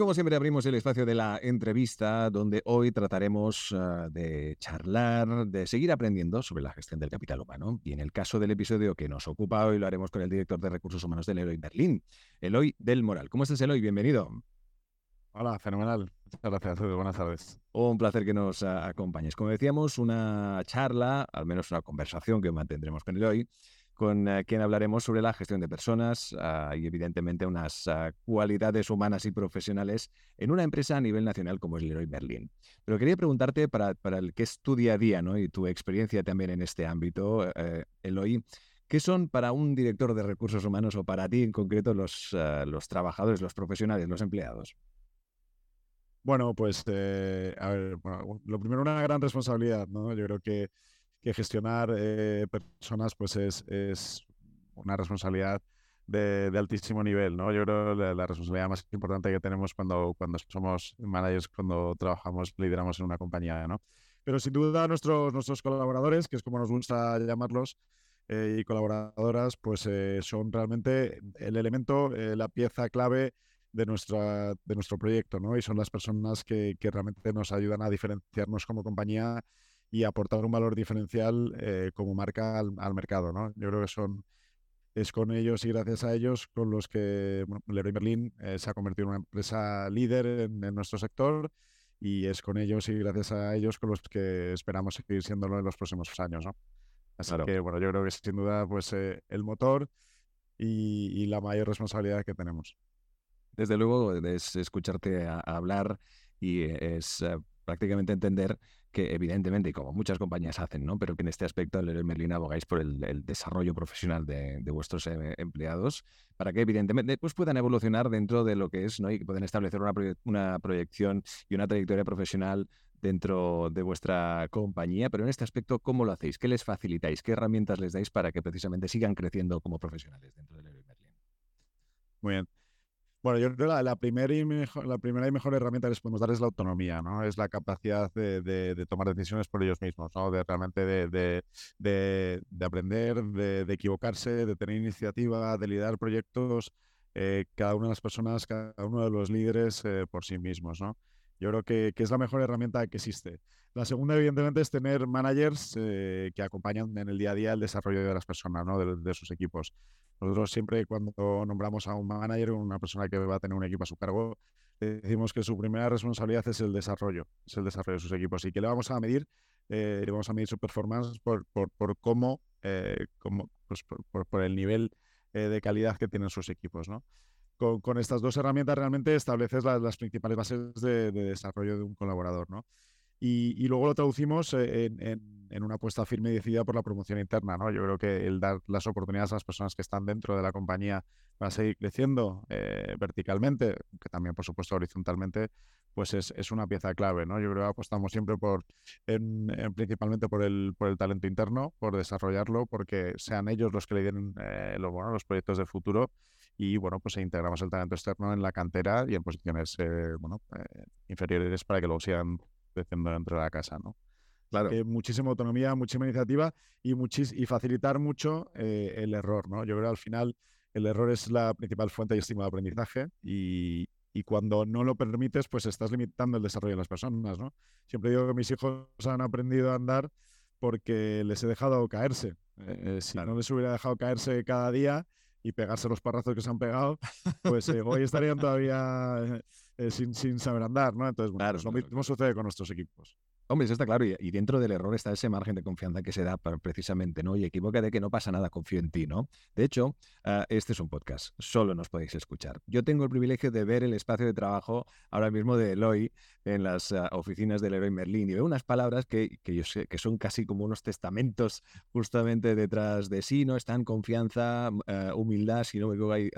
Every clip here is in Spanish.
Como siempre abrimos el espacio de la entrevista donde hoy trataremos uh, de charlar, de seguir aprendiendo sobre la gestión del capital humano. Y en el caso del episodio que nos ocupa hoy lo haremos con el director de recursos humanos del Eloy Berlín, Eloy del Moral. ¿Cómo estás Eloy? Bienvenido. Hola, fenomenal. Muchas gracias. Buenas tardes. Un placer que nos acompañes. Como decíamos, una charla, al menos una conversación que mantendremos con Eloy, con uh, quien hablaremos sobre la gestión de personas uh, y evidentemente unas uh, cualidades humanas y profesionales en una empresa a nivel nacional como es Leroy Merlin. Pero quería preguntarte para, para el que es tu día a día ¿no? y tu experiencia también en este ámbito, eh, Eloy, ¿qué son para un director de recursos humanos o para ti en concreto los, los trabajadores, los profesionales, los empleados? Bueno, pues eh, a ver, lo primero una gran responsabilidad, ¿no? Yo creo que que gestionar eh, personas pues es, es, una responsabilidad de, altísimo nivel, ¿no? Yo creo la, la responsabilidad más importante que tenemos cuando, cuando somos managers, cuando trabajamos, lideramos en una compañía, ¿no? Pero sin duda nuestros, nuestros colaboradores, que es como nos gusta llamarlos, eh, y colaboradoras, pues eh, son realmente el elemento, la pieza clave de, nuestra, de nuestro proyecto, ¿no? Y son las personas que, que realmente nos ayudan a diferenciarnos como compañía y aportar un valor diferencial eh, como marca al, al, mercado. ¿no? Yo creo que son, es con ellos y gracias a ellos con los que bueno, Leroy Merlin eh, se ha convertido en una empresa líder en, en, nuestro sector y es con ellos y gracias a ellos con los que esperamos seguir siéndolo en los próximos años. ¿no? Así claro. que bueno, yo creo que es sin duda pues, eh, el motor y, y, la mayor responsabilidad que tenemos. Desde luego es escucharte a, a hablar y es uh, prácticamente entender que evidentemente, como muchas compañías hacen, ¿no? pero que en este aspecto Leroy Merlin abogáis por el, desarrollo profesional de, de vuestros eh, empleados para que evidentemente pues, puedan evolucionar dentro de lo que es ¿no? y que puedan establecer una, proye una proyección y una trayectoria profesional dentro de vuestra compañía, pero en este aspecto, ¿cómo lo hacéis? ¿Qué les facilitáis? ¿Qué herramientas les dais para que precisamente sigan creciendo como profesionales dentro de Leroy Merlin? Muy bien. Bueno, yo creo que la, la, primera y mejor, la primera y mejor herramienta que les podemos dar es la autonomía, ¿no? Es la capacidad de, de, de tomar decisiones por ellos mismos, ¿no? De realmente de, de aprender, de, equivocarse, de tener iniciativa, de liderar proyectos, eh, cada una de las personas, cada uno de los líderes eh, por sí mismos, ¿no? Yo creo que, que, es la mejor herramienta que existe. La segunda, evidentemente, es tener managers eh, que acompañan en el día a día el desarrollo de las personas, ¿no? de, de sus equipos. Nosotros siempre cuando nombramos a un manager, una persona que va a tener un equipo a su cargo, decimos que su primera responsabilidad es el desarrollo, es el desarrollo de sus equipos. ¿Y que le vamos a medir? Eh, le vamos a medir su performance por, por, por cómo, eh, cómo pues por, por, el nivel eh, de calidad que tienen sus equipos, ¿no? Con, estas dos herramientas realmente estableces la, las principales bases de, de, desarrollo de un colaborador, ¿no? Y, luego lo traducimos en, en, en, una apuesta firme y decidida por la promoción interna. ¿no? Yo creo que el dar las oportunidades a las personas que están dentro de la compañía para seguir creciendo eh, verticalmente, que también, por supuesto, horizontalmente, pues es, es, una pieza clave. ¿no? Yo creo que apostamos siempre por, en, en, principalmente por el, por el talento interno, por desarrollarlo, porque sean ellos los que le den eh, bueno, los proyectos del futuro y bueno, pues integramos el talento externo en la cantera y en posiciones eh, bueno, eh, inferiores para que luego sigan creciendo dentro de la casa, ¿no? Claro. Eh, muchísima autonomía, muchísima iniciativa y, muchis y facilitar mucho eh, el error, ¿no? Yo creo que al final el error es la principal fuente y estímulo de aprendizaje y, y, cuando no lo permites, pues estás limitando el desarrollo de las personas, ¿no? Siempre digo que mis hijos han aprendido a andar porque les he dejado caerse. Eh, si claro. no les hubiera dejado caerse cada día y pegarse los parrazos que se han pegado, pues hoy estarían todavía eh, sin, sin, saber andar, ¿no? Entonces, bueno, claro, pues lo mismo claro. sucede con nuestros equipos. Hombre, eso está claro. Y, y, dentro del error está ese margen de confianza que se da para, precisamente, ¿no? Y equivoca de que no pasa nada, confío en ti, ¿no? De hecho, uh, este es un podcast, solo nos podéis escuchar. Yo tengo el privilegio de ver el espacio de trabajo ahora mismo de Eloy en las uh, oficinas del Leroy Merlin y veo unas palabras que, que yo sé que son casi como unos testamentos justamente detrás de sí, ¿no? Están confianza, uh, humildad, si no me equivoco, hay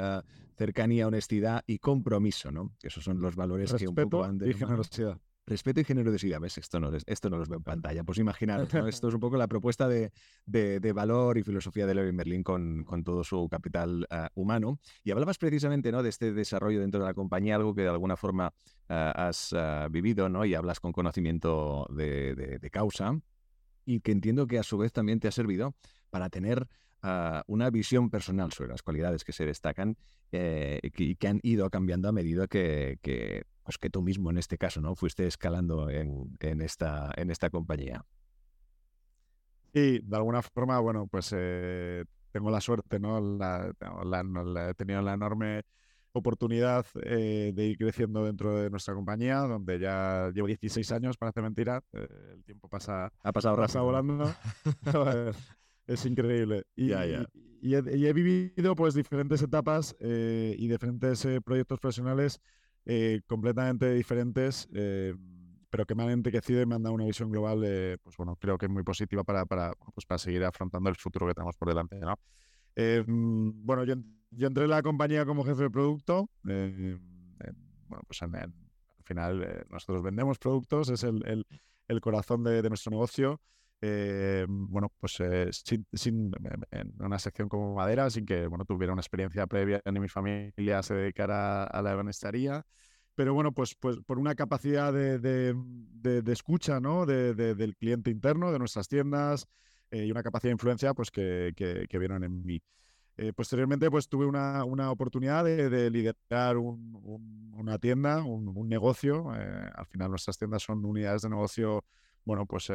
cercanía, honestidad y compromiso, ¿no? Esos son los valores Respeto que un poco han de y generosidad Respeto y generosidad, ¿ves? Esto no, esto no los veo en pantalla, pues imaginar, esto es un poco la propuesta de, de, valor y filosofía de Leroy Merlin con, con todo su capital ah, humano. Y hablabas precisamente ¿no? de este desarrollo dentro de la compañía, algo que de alguna forma ah, has ah, vivido ¿no? y hablas con conocimiento de, de, causa y que entiendo que a su vez también te ha servido para tener una visión personal sobre las cualidades que se destacan eh, y que han ido cambiando a medida que pues que tú mismo en este caso, ¿no? Fuiste escalando en, en esta, en esta compañía. Y de alguna forma, bueno, pues eh, tengo la suerte, ¿no? La, he tenido la enorme oportunidad eh, de ir creciendo dentro de nuestra compañía, donde ya llevo 16 años, parece mentira. Eh, el tiempo pasa, ha pasado pasa volando. es increíble. Y, he, y, he, vivido pues diferentes etapas y diferentes proyectos profesionales eh, completamente diferentes, eh, pero que me han enriquecido y me han dado una visión global, pues bueno, creo que es muy positiva para, para, pues para seguir afrontando el futuro que tenemos por delante. ¿no? Eh, mm, bueno, yo, yo, entré en la compañía como jefe de producto. bueno, pues al final nosotros vendemos productos, es el, el, corazón de, nuestro negocio. Eh, bueno, pues eh, sin, en una sección como madera, sin que bueno, tuviera una experiencia previa ni mi familia se dedicara a la ebanistería. Pero bueno, pues, pues por una capacidad de, de, escucha ¿no? del cliente interno, de nuestras tiendas eh, y una capacidad de influencia pues que, que, vieron en mí. posteriormente, pues tuve una, una oportunidad de, liderar una tienda, un, un negocio. al final, nuestras tiendas son unidades de negocio, bueno, pues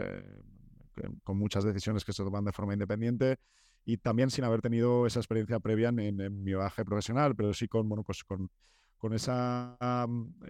con muchas decisiones que se toman de forma independiente y también sin haber tenido esa experiencia previa en, mi viaje profesional, pero sí con, bueno, pues con, con esa,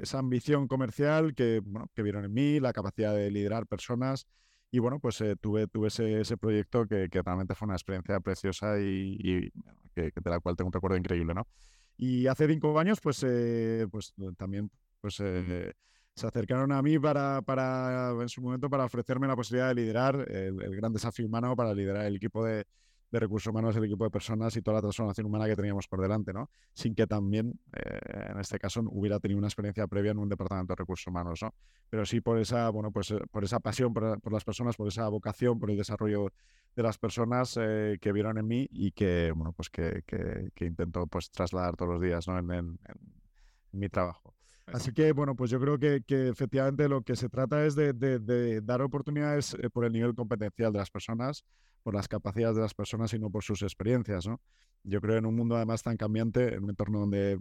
esa ambición comercial que, bueno, que vieron en mí, la capacidad de liderar personas. Y bueno, pues eh, tuve, tuve ese, ese proyecto que, que, realmente fue una experiencia preciosa y, que, de la cual tengo un recuerdo increíble, ¿no? Y hace cinco años, pues, eh, pues también pues, eh, se acercaron a mí para, para, en su momento, para ofrecerme la posibilidad de liderar el, gran desafío humano, para liderar el equipo de, recursos humanos, el equipo de personas y toda la transformación humana que teníamos por delante, ¿no? Sin que también, eh, en este caso, hubiera tenido una experiencia previa en un departamento de recursos humanos, ¿no? Pero sí por esa, bueno, pues, eh, por esa pasión por, las personas, por esa vocación, por el desarrollo de las personas eh, que vieron en mí y que, bueno, pues que, intento pues trasladar todos los días, ¿no? en mi trabajo. Así que, bueno, pues yo creo que, que efectivamente lo que se trata es de, de, dar oportunidades eh, por el nivel competencial de las personas, por las capacidades de las personas y no por sus experiencias, ¿no? Yo creo en un mundo además tan cambiante, en un entorno donde eh,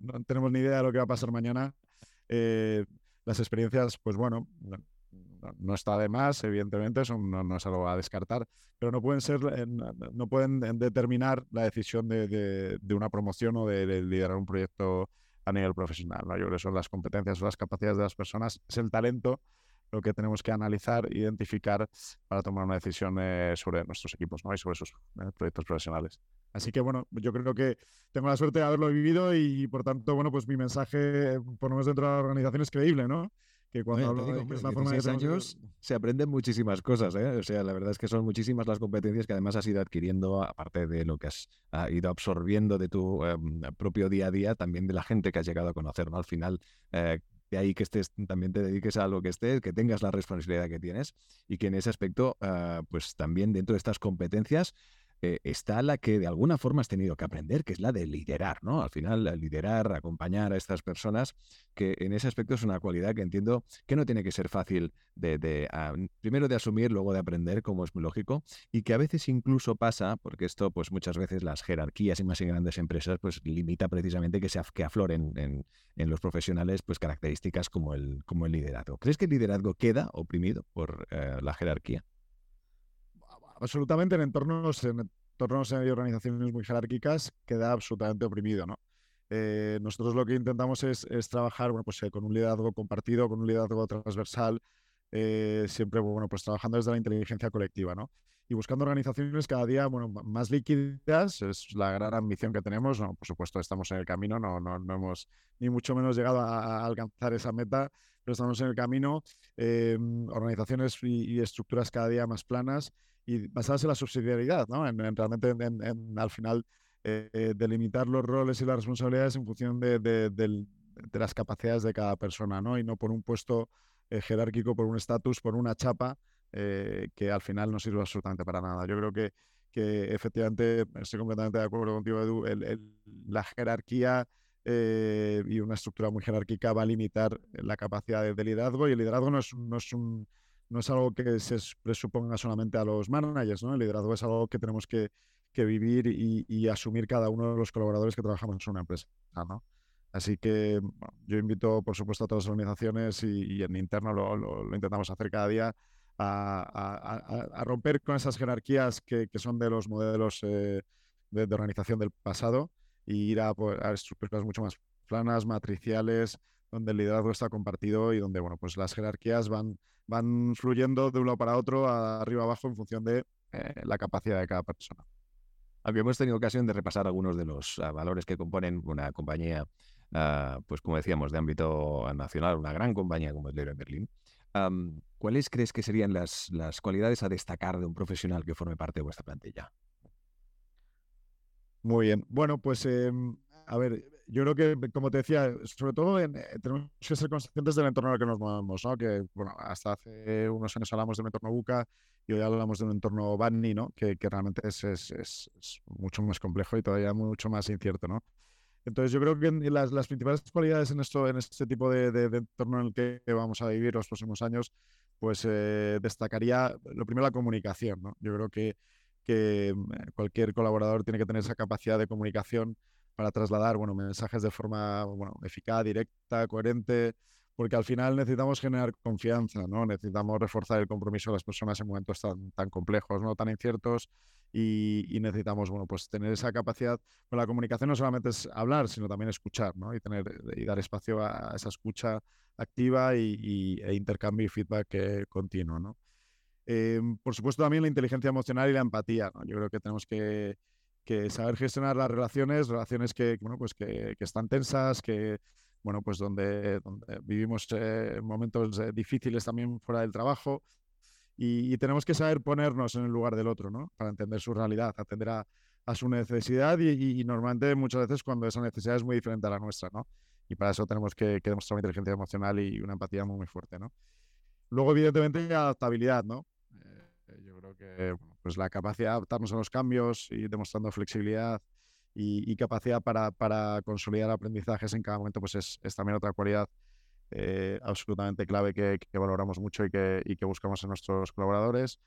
no, tenemos ni idea de lo que va a pasar mañana, eh, las experiencias, pues bueno, no, está de más, evidentemente, son, no, es algo a descartar, pero no pueden ser, no pueden determinar la decisión de, de una promoción o de liderar un proyecto a nivel profesional. ¿no? Yo creo que son las competencias o las capacidades de las personas, es el talento lo que tenemos que analizar, identificar para tomar una decisión eh, sobre nuestros equipos ¿no? y sobre sus eh, proyectos profesionales. Así que bueno, yo creo que tengo la suerte de haberlo vivido y por tanto, bueno, pues mi mensaje, por lo menos dentro de la organización, es creíble, ¿no? Que cuando hablo de la forma de años se aprenden muchísimas cosas, ¿eh? O sea, la verdad es que son muchísimas las competencias que además has ido adquiriendo, aparte de lo que has ido absorbiendo de tu em, propio día a día, también de la gente que has llegado a conocer, ¿no? Al final, eh, de ahí que estés, también te dediques a lo que estés, que tengas la responsabilidad que tienes y que en ese aspecto, ah, pues también dentro de estas competencias, eh, está la que de alguna forma has tenido que aprender, que es la de liderar, ¿no? Al final, liderar, acompañar a estas personas, que en ese aspecto es una cualidad que entiendo que no tiene que ser fácil de, ah, primero de asumir, luego de aprender, como es muy lógico, y que a veces incluso pasa, porque esto, pues muchas veces las jerarquías y más en grandes empresas, pues limita precisamente que, se, que afloren en, los profesionales, pues características como el, como el liderazgo. ¿Crees que el liderazgo queda oprimido por eh, la jerarquía? Absolutamente en entornos, en entornos y organizaciones muy jerárquicas queda absolutamente oprimido, ¿no? Eh, nosotros lo que intentamos es, es trabajar bueno, pues, eh, con un liderazgo compartido, con un liderazgo transversal, eh, siempre bueno, pues, trabajando desde la inteligencia colectiva, ¿no? Y buscando organizaciones cada día bueno, más líquidas, es la gran ambición que tenemos. No, por supuesto, estamos en el camino, no, no, no hemos ni mucho menos llegado a, alcanzar esa meta, pero estamos en el camino. organizaciones y, y estructuras cada día más planas y basadas en la subsidiariedad, ¿no? En, realmente en, al final eh, delimitar los roles y las responsabilidades en función de, de, las capacidades de cada persona, ¿no? Y no por un puesto jerárquico, por un estatus, por una chapa que al final no sirve absolutamente para nada. Yo creo que, que efectivamente, estoy completamente de acuerdo contigo, Edu, la jerarquía y una estructura muy jerárquica va a limitar la capacidad de, liderazgo y el liderazgo no es, no es un no es algo que se presuponga solamente a los managers, ¿no? El liderazgo es algo que tenemos que, vivir y, asumir cada uno de los colaboradores que trabajamos en una empresa, ¿no? Así que yo invito, por supuesto, a todas las organizaciones y, en interno lo, intentamos hacer cada día a, romper con esas jerarquías que, son de los modelos eh, de, organización del pasado y ir a, a estructuras mucho más planas, matriciales, donde el liderazgo está compartido y donde bueno, pues las jerarquías van van fluyendo de un lado para otro, arriba abajo, en función de eh, la capacidad de cada persona. Habíamos tenido ocasión de repasar algunos de los ah, valores que componen una compañía, ah, pues como decíamos, de ámbito nacional, una gran compañía como el Leroy Berlín. ¿Cuáles crees que serían las, las cualidades a destacar de un profesional que forme parte de vuestra plantilla? Muy bien. Bueno, pues em, a ver, yo creo que, como te decía, sobre todo eh, tenemos que ser conscientes del entorno en el que nos movemos, ¿no? Que, bueno, hasta hace unos años hablamos de un entorno buca y hoy hablamos de un entorno BANI, ¿no? Que, que realmente es, es, es, mucho más complejo y todavía mucho más incierto, ¿no? Entonces, yo creo que las, las principales cualidades en, esto, en este tipo de, de, entorno en el que vamos a vivir los próximos años, pues eh, destacaría, lo primero, la comunicación, ¿no? Yo creo que, que mm, cualquier colaborador tiene que tener esa capacidad de comunicación para trasladar bueno, mensajes de forma bueno, eficaz, directa, coherente, porque al final necesitamos generar confianza, ¿no? necesitamos reforzar el compromiso de las personas en momentos tan, tan complejos, ¿no? tan inciertos, y, necesitamos bueno, pues tener esa capacidad. Pero la comunicación no solamente es hablar, sino también escuchar ¿no? y, tener, y dar espacio a esa escucha activa y, e intercambio y feedback eh, continuo. ¿no? Em, por supuesto, también la inteligencia emocional y la empatía. ¿no? Yo creo que tenemos que que saber gestionar las relaciones, relaciones que, bueno, pues que, que están tensas, que, bueno, pues donde, donde vivimos eh, momentos eh, difíciles también fuera del trabajo y, tenemos que saber ponernos en el lugar del otro, ¿no? Para entender su realidad, atender a, a su necesidad y, normalmente muchas veces cuando esa necesidad es muy diferente a la nuestra, ¿no? Y para eso tenemos que, que demostrar una inteligencia emocional y una empatía muy, muy fuerte, ¿no? Luego, evidentemente, adaptabilidad, ¿no? Eh, yo creo que pues la capacidad de adaptarnos a los cambios y demostrando flexibilidad y, capacidad para, para, consolidar aprendizajes en cada momento, pues es, también otra cualidad eh, absolutamente clave que, valoramos mucho y que, buscamos en nuestros colaboradores.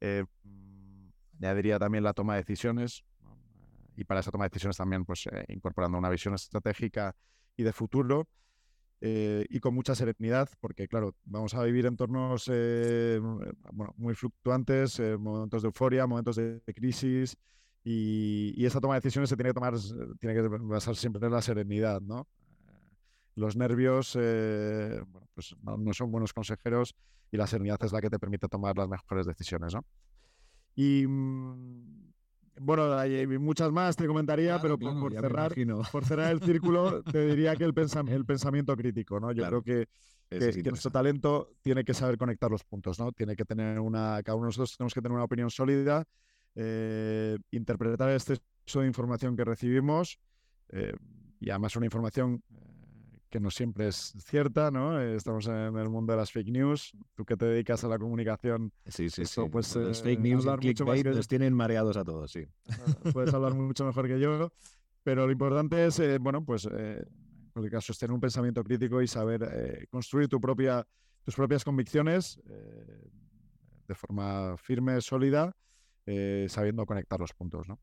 Eh, añadiría también la toma de decisiones y para esa toma de decisiones también pues eh, incorporando una visión estratégica y de futuro eh, y con mucha serenidad, porque claro, vamos a vivir entornos eh, bueno, muy fluctuantes, eh, momentos de euforia, momentos de, crisis, y, y, esa toma de decisiones se tiene que tomar, tiene que basar siempre en la serenidad, ¿no? Los nervios bueno, pues no, no, son buenos consejeros y la serenidad es la que te permite tomar las mejores decisiones, ¿no? Y mm, bueno, hay muchas más, te comentaría, pero por, cerrar, por cerrar el círculo, te diría que el, el pensamiento crítico, ¿no? Yo creo que, nuestro talento tiene que saber conectar los puntos, ¿no? Tiene que tener una, cada uno de nosotros tenemos que tener una opinión sólida, eh, interpretar este de información que recibimos eh, y además una información que no siempre es cierta, ¿no? Estamos en el mundo de las fake news. Tú que te dedicas a la comunicación, sí, sí, sí. Pues, los fake news y clickbait nos tienen mareados a todos, sí. Puedes hablar mucho mejor que yo, pero lo importante es, eh, bueno, pues, eh, en cualquier caso, es tener un pensamiento crítico y saber eh, construir tu propia, tus propias convicciones de forma firme, sólida, sabiendo conectar los puntos, ¿no?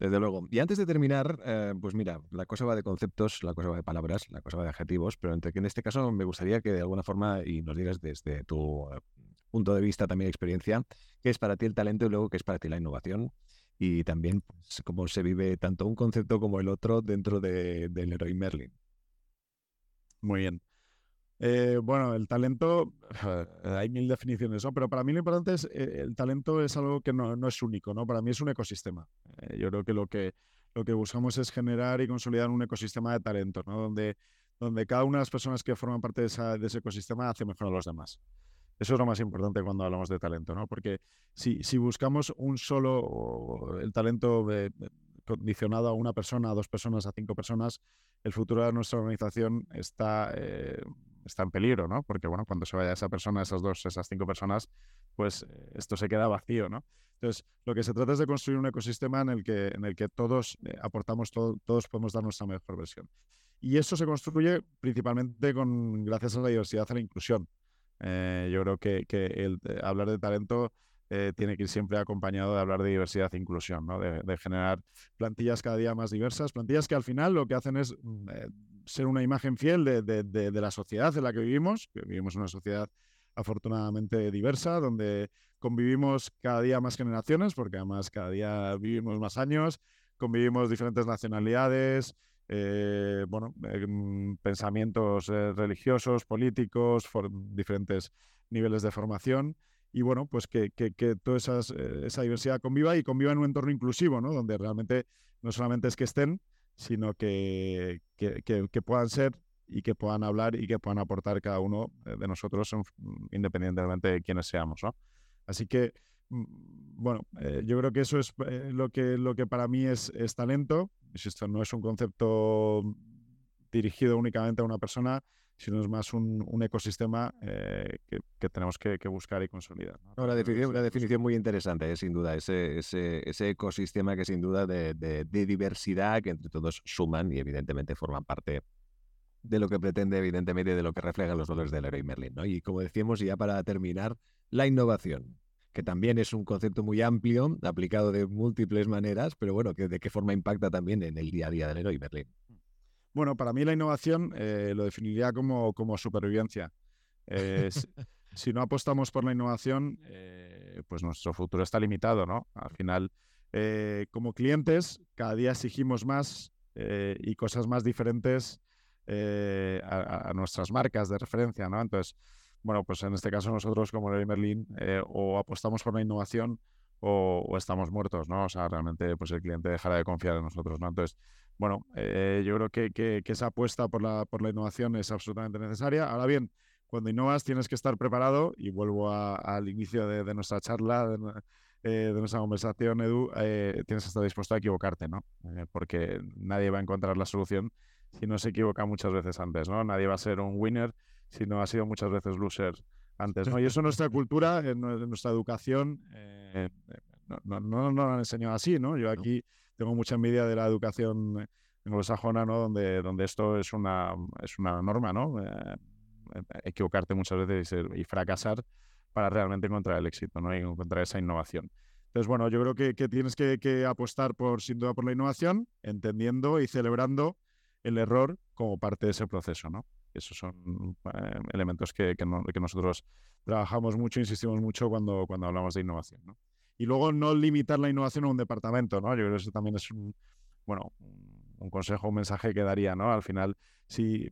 Desde luego. Y antes de terminar, eh, pues mira, la cosa va de conceptos, la cosa va de palabras, la cosa va de adjetivos, pero en este caso me gustaría que de alguna forma y nos digas desde tu eh, punto de vista, también experiencia, qué es para ti el talento y luego qué es para ti la innovación y también pues, cómo se vive tanto un concepto como el otro dentro de, del Leroy Merlin. Muy bien. Eh, bueno, el talento, hay mil definiciones, ¿no? Pero para mí lo importante es, eh, el talento es algo que no, es único, ¿no? Para mí es un ecosistema. Eh, yo creo que lo, que lo que buscamos es generar y consolidar un ecosistema de talento, ¿no? Donde, donde cada una de las personas que forman parte de, ese ecosistema hace mejor a los demás. Eso es lo más importante cuando hablamos de talento, ¿no? Porque si, si buscamos un solo, el talento condicionado a una persona, a dos personas, a cinco personas, el futuro de nuestra organización está está en peligro, ¿no? Porque, bueno, cuando se vaya esa persona, esas dos, esas cinco personas, pues eh, esto se queda vacío, ¿no? Entonces, lo que se trata es de construir un ecosistema en el que, en el que todos eh, aportamos, todos podemos dar nuestra mejor versión. Y eso se construye principalmente con, gracias a la diversidad y la inclusión. Eh, yo creo que, que el, hablar de talento tiene que ir siempre acompañado de hablar de diversidad e inclusión, ¿no? de, de, generar plantillas cada día más diversas, plantillas que al final lo que hacen es mm, ser una imagen fiel de, de, de, la sociedad en la que vivimos, que vivimos una sociedad afortunadamente diversa, donde convivimos cada día más generaciones, porque además cada día vivimos más años, convivimos diferentes nacionalidades, eh, bueno, em, pensamientos eh, religiosos, políticos, diferentes niveles de formación. Y bueno, pues que, que, que toda eh, esa diversidad conviva y conviva en un entorno inclusivo, ¿no? Donde realmente no solamente es que estén, sino que, que, puedan ser y que puedan hablar y que puedan aportar cada uno de nosotros independientemente de quiénes seamos. ¿no? Así que, mm, bueno, eh, yo creo que eso es eh, lo, que, lo que para mí es, es talento. Esto no es un concepto dirigido únicamente a una persona, sino es más un, un ecosistema eh, que, que, tenemos que, que, buscar y consolidar. ¿no? la, definición, una definición muy interesante, sin duda, ese, ese, ese, ecosistema que sin duda de, de, de, diversidad que entre todos suman y evidentemente forman parte de lo que pretende, evidentemente, de lo que reflejan los valores del Leroy Merlin. ¿no? Y como decíamos, ya para terminar, la innovación que también es un concepto muy amplio, aplicado de múltiples maneras, pero bueno, que de qué forma impacta también en el día a día del Leroy Merlin. Bueno, para mí la innovación eh, lo definiría como, como supervivencia. Eh, si, no apostamos por la innovación, eh, pues nuestro futuro está limitado, ¿no? Al final, como clientes, cada día exigimos más y cosas más diferentes a, a, nuestras marcas de referencia, ¿no? Entonces, bueno, pues en este caso nosotros como Leroy Merlin o apostamos por la innovación o, o, estamos muertos, ¿no? O sea, realmente pues el cliente dejará de confiar en nosotros, ¿no? Entonces, bueno, eh, yo creo que, que, que, esa apuesta por la, por la innovación es absolutamente necesaria. Ahora bien, cuando innovas tienes que estar preparado, y vuelvo a, al inicio de, de, nuestra charla, de, eh, de nuestra conversación, Edu, eh, tienes que estar dispuesto a equivocarte, ¿no? Eh, porque nadie va a encontrar la solución si no se equivoca muchas veces antes, ¿no? Nadie va a ser un winner si no ha sido muchas veces loser antes, ¿no? Y eso en nuestra cultura, en, nuestra educación, eh, no, no, no, no, lo han enseñado así, ¿no? Yo aquí tengo mucha envidia de la educación anglosajona, ¿no? Donde, donde esto es una, es una norma, ¿no? Eh, equivocarte muchas veces y, fracasar para realmente encontrar el éxito, ¿no? Y encontrar esa innovación. Entonces, bueno, yo creo que, que tienes que, apostar por, sin duda por la innovación, entendiendo y celebrando el error como parte de ese proceso, ¿no? Esos son eh, elementos que, que, nosotros trabajamos mucho, insistimos mucho cuando, cuando hablamos de innovación, ¿no? Y luego no limitar la innovación a un departamento, ¿no? Yo creo que eso también es un, bueno, un consejo, un mensaje que daría, ¿no? Al final, sí,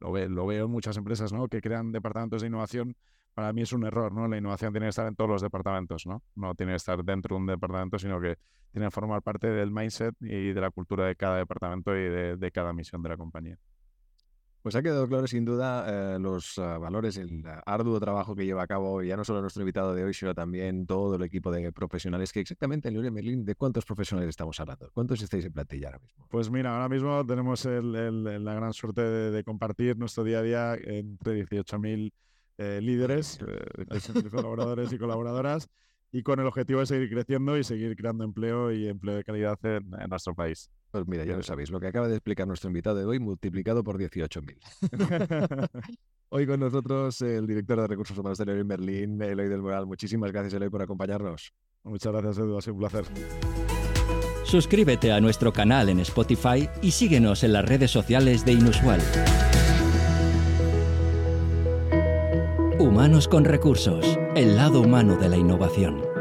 lo, ve, lo veo en muchas empresas, ¿no? Que crean departamentos de innovación, para mí es un error, ¿no? La innovación tiene que estar en todos los departamentos, ¿no? No tiene que estar dentro de un departamento, sino que tiene que formar parte del mindset y de la cultura de cada departamento y de cada misión de la compañía. Pues ha quedado claro, sin duda, eh, los uh, valores, el arduo trabajo que lleva a cabo ya no solo nuestro invitado de hoy, sino también todo el equipo de profesionales. Que exactamente en Leroy Merlin, ¿de cuántos profesionales estamos hablando? ¿Cuántos estáis en plantilla ahora mismo? Pues mira, ahora mismo tenemos el, el, la gran suerte de, de, compartir nuestro día a día entre 18.000 eh, líderes, eh, colaboradores y colaboradoras, y con el objetivo de seguir creciendo y seguir creando empleo y empleo de calidad en, en nuestro país. Pues mira, ya lo sabéis, lo que acaba de explicar nuestro invitado de hoy multiplicado por 18.000. hoy con nosotros el director de Recursos Humanos de Leroy Merlin, Eloy del Moral. Muchísimas gracias, Eloy, por acompañarnos. Muchas gracias, Edu, ha sido un placer. Suscríbete a nuestro canal en Spotify y síguenos en las redes sociales de Inusual. Humanos con recursos, el lado humano de la innovación.